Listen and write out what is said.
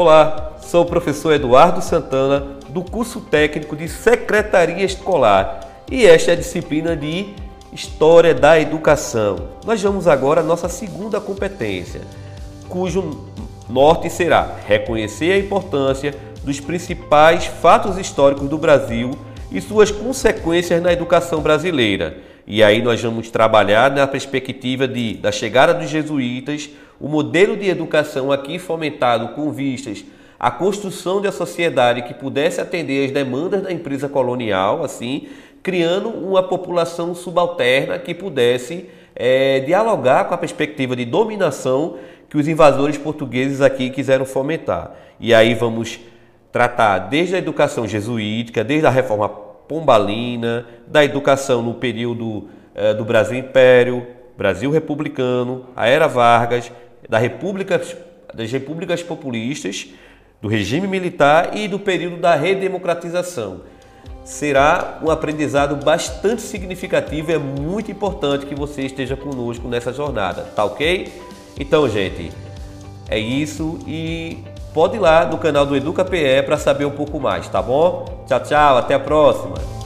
Olá, sou o professor Eduardo Santana do curso técnico de Secretaria Escolar e esta é a disciplina de História da Educação. Nós vamos agora à nossa segunda competência, cujo norte será reconhecer a importância dos principais fatos históricos do Brasil e suas consequências na educação brasileira. E aí nós vamos trabalhar na perspectiva de, da chegada dos jesuítas, o modelo de educação aqui fomentado com vistas à construção de uma sociedade que pudesse atender às demandas da empresa colonial, assim, criando uma população subalterna que pudesse é, dialogar com a perspectiva de dominação que os invasores portugueses aqui quiseram fomentar. E aí vamos tratar desde a educação jesuítica, desde a reforma pombalina, da educação no período é, do Brasil Império, Brasil Republicano, a Era Vargas, da República, das repúblicas populistas, do regime militar e do período da redemocratização. Será um aprendizado bastante significativo e é muito importante que você esteja conosco nessa jornada, tá ok? Então, gente, é isso e pode ir lá no canal do EducaPE para saber um pouco mais, tá bom? Tchau, tchau, até a próxima!